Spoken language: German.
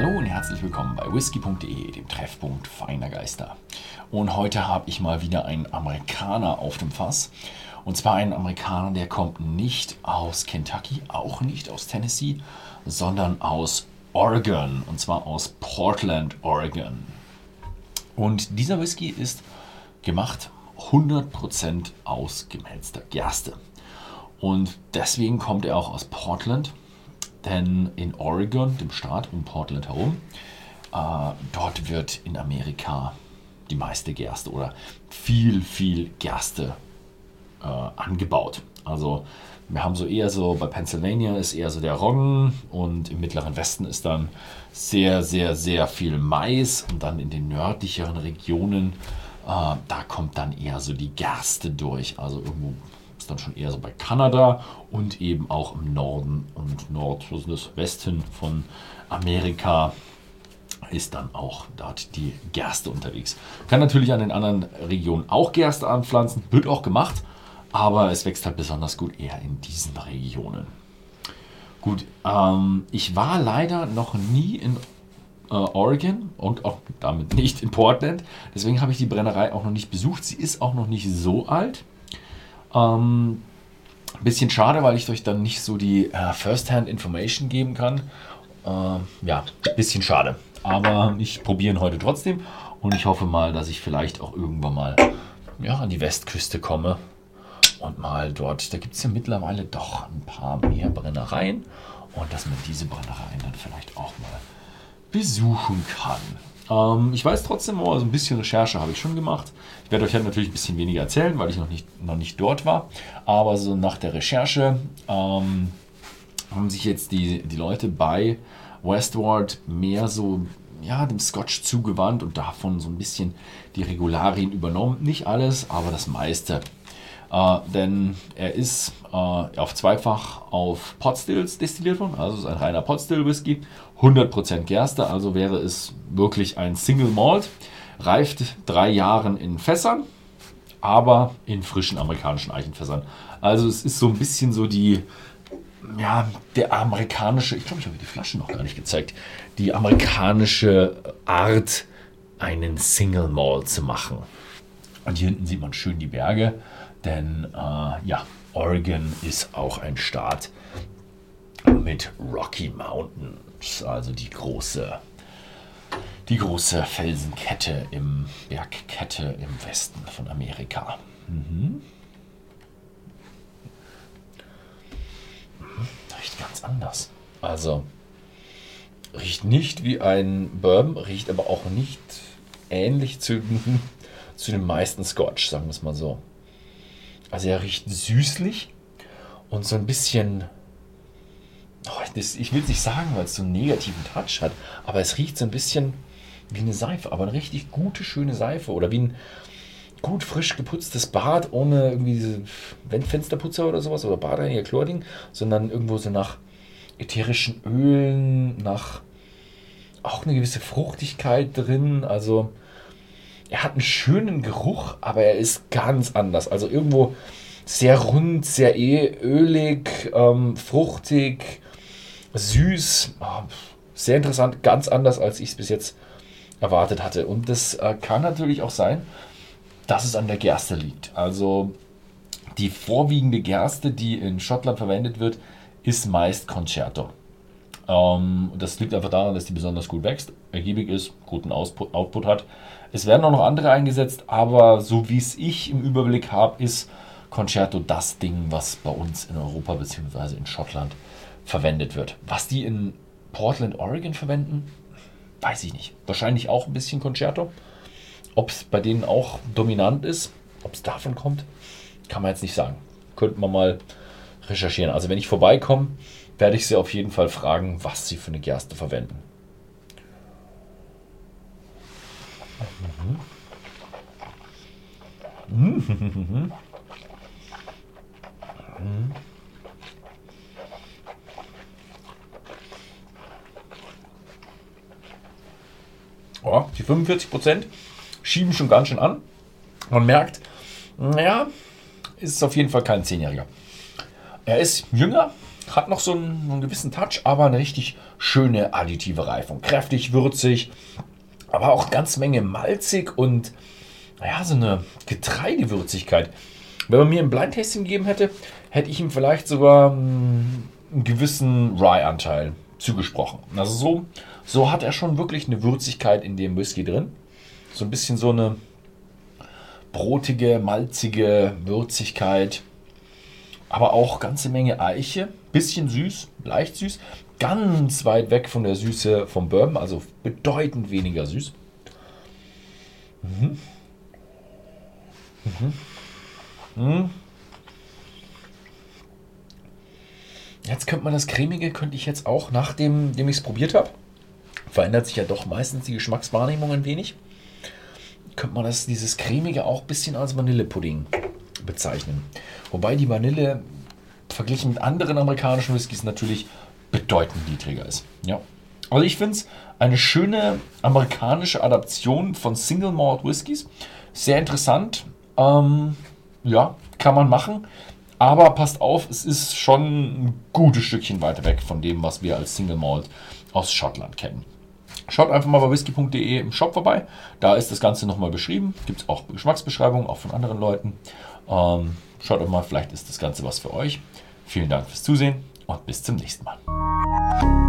Hallo und herzlich willkommen bei whisky.de, dem Treffpunkt feiner Geister. Und heute habe ich mal wieder einen Amerikaner auf dem Fass. Und zwar einen Amerikaner, der kommt nicht aus Kentucky, auch nicht aus Tennessee, sondern aus Oregon. Und zwar aus Portland, Oregon. Und dieser Whisky ist gemacht 100% aus gemälzter Gerste. Und deswegen kommt er auch aus Portland, denn in Oregon, dem Staat um Portland herum, äh, dort wird in Amerika die meiste Gerste oder viel, viel Gerste äh, angebaut. Also wir haben so eher so, bei Pennsylvania ist eher so der Roggen und im mittleren Westen ist dann sehr, sehr, sehr viel Mais und dann in den nördlicheren Regionen, äh, da kommt dann eher so die Gerste durch. Also irgendwo dann schon eher so bei Kanada und eben auch im Norden und Nordwesten von Amerika ist dann auch dort die Gerste unterwegs. Kann natürlich an den anderen Regionen auch Gerste anpflanzen, wird auch gemacht, aber es wächst halt besonders gut eher in diesen Regionen. Gut, ähm, ich war leider noch nie in äh, Oregon und auch damit nicht in Portland. Deswegen habe ich die Brennerei auch noch nicht besucht. Sie ist auch noch nicht so alt. Ähm, bisschen schade, weil ich euch dann nicht so die äh, First-Hand Information geben kann. Äh, ja, bisschen schade. Aber ich probiere ihn heute trotzdem und ich hoffe mal, dass ich vielleicht auch irgendwann mal ja, an die Westküste komme und mal dort, da gibt es ja mittlerweile doch ein paar mehr Brennereien und dass man diese Brennereien dann vielleicht auch mal besuchen kann. Ähm, ich weiß trotzdem, oh, so ein bisschen Recherche habe ich schon gemacht. Ich werde euch halt natürlich ein bisschen weniger erzählen, weil ich noch nicht, noch nicht dort war. Aber so nach der Recherche ähm, haben sich jetzt die, die Leute bei Westward mehr so ja, dem Scotch zugewandt und davon so ein bisschen die Regularien übernommen. Nicht alles, aber das meiste. Äh, denn er ist äh, auf zweifach auf Potstills destilliert worden, also ist ein reiner Potstill Whisky, 100% Gerste, also wäre es wirklich ein Single Malt, reift drei Jahren in Fässern, aber in frischen amerikanischen Eichenfässern. Also es ist so ein bisschen so die, ja, der amerikanische, ich glaube, ich habe die Flasche noch gar nicht gezeigt, die amerikanische Art, einen Single Malt zu machen. Und hier hinten sieht man schön die Berge. Denn äh, ja, Oregon ist auch ein Staat mit Rocky Mountains, also die große, die große Felsenkette im Bergkette im Westen von Amerika. Mhm. mhm. Riecht ganz anders. Also riecht nicht wie ein Bourbon, riecht aber auch nicht ähnlich zu, zu den meisten Scotch, sagen wir es mal so. Also er riecht süßlich und so ein bisschen. Oh, das, ich will es nicht sagen, weil es so einen negativen Touch hat, aber es riecht so ein bisschen wie eine Seife, aber eine richtig gute, schöne Seife oder wie ein gut frisch geputztes Bad ohne irgendwie diese Fensterputzer oder sowas oder Badereiniger Chlording, sondern irgendwo so nach ätherischen Ölen, nach auch eine gewisse Fruchtigkeit drin. Also er hat einen schönen Geruch, aber er ist ganz anders. Also irgendwo sehr rund, sehr eh ölig, ähm, fruchtig, süß. Oh, sehr interessant, ganz anders, als ich es bis jetzt erwartet hatte. Und das äh, kann natürlich auch sein, dass es an der Gerste liegt. Also die vorwiegende Gerste, die in Schottland verwendet wird, ist meist Concerto. Ähm, das liegt einfach daran, dass die besonders gut wächst, ergiebig ist, guten Output hat. Es werden auch noch andere eingesetzt, aber so wie es ich im Überblick habe, ist Concerto das Ding, was bei uns in Europa bzw. in Schottland verwendet wird. Was die in Portland, Oregon verwenden, weiß ich nicht. Wahrscheinlich auch ein bisschen Concerto. Ob es bei denen auch dominant ist, ob es davon kommt, kann man jetzt nicht sagen. Könnte man mal recherchieren. Also wenn ich vorbeikomme, werde ich sie auf jeden Fall fragen, was sie für eine Gerste verwenden. Mhm. Oh, die 45% schieben schon ganz schön an. Man merkt, naja, ist es auf jeden Fall kein Zehnjähriger. Er ist jünger, hat noch so einen, einen gewissen Touch, aber eine richtig schöne additive Reifung. Kräftig, würzig, aber auch ganz Menge malzig und naja, so eine Getreidewürzigkeit. Wenn man mir ein Blind Tasting gegeben hätte, hätte ich ihm vielleicht sogar hm, einen gewissen Rye-Anteil zugesprochen. Also so, so hat er schon wirklich eine Würzigkeit in dem Whisky drin. So ein bisschen so eine brotige, malzige Würzigkeit. Aber auch ganze Menge Eiche. Bisschen süß, leicht süß. Ganz weit weg von der Süße vom Bourbon, also bedeutend weniger süß. Mhm. Mhm. Mhm. Jetzt könnte man das Cremige, könnte ich jetzt auch, nachdem ich es probiert habe, verändert sich ja doch meistens die Geschmackswahrnehmung ein wenig, könnte man das, dieses Cremige auch ein bisschen als Vanillepudding bezeichnen. Wobei die Vanille verglichen mit anderen amerikanischen Whiskys natürlich bedeutend niedriger ist. Ja. Also ich finde es eine schöne amerikanische Adaption von Single Malt Whiskys. Sehr interessant. Ähm, ja, kann man machen. Aber passt auf, es ist schon ein gutes Stückchen weiter weg von dem, was wir als Single Malt aus Schottland kennen. Schaut einfach mal bei whisky.de im Shop vorbei. Da ist das Ganze nochmal beschrieben. Gibt es auch Geschmacksbeschreibungen, auch von anderen Leuten. Ähm, schaut doch mal, vielleicht ist das Ganze was für euch. Vielen Dank fürs Zusehen und bis zum nächsten Mal.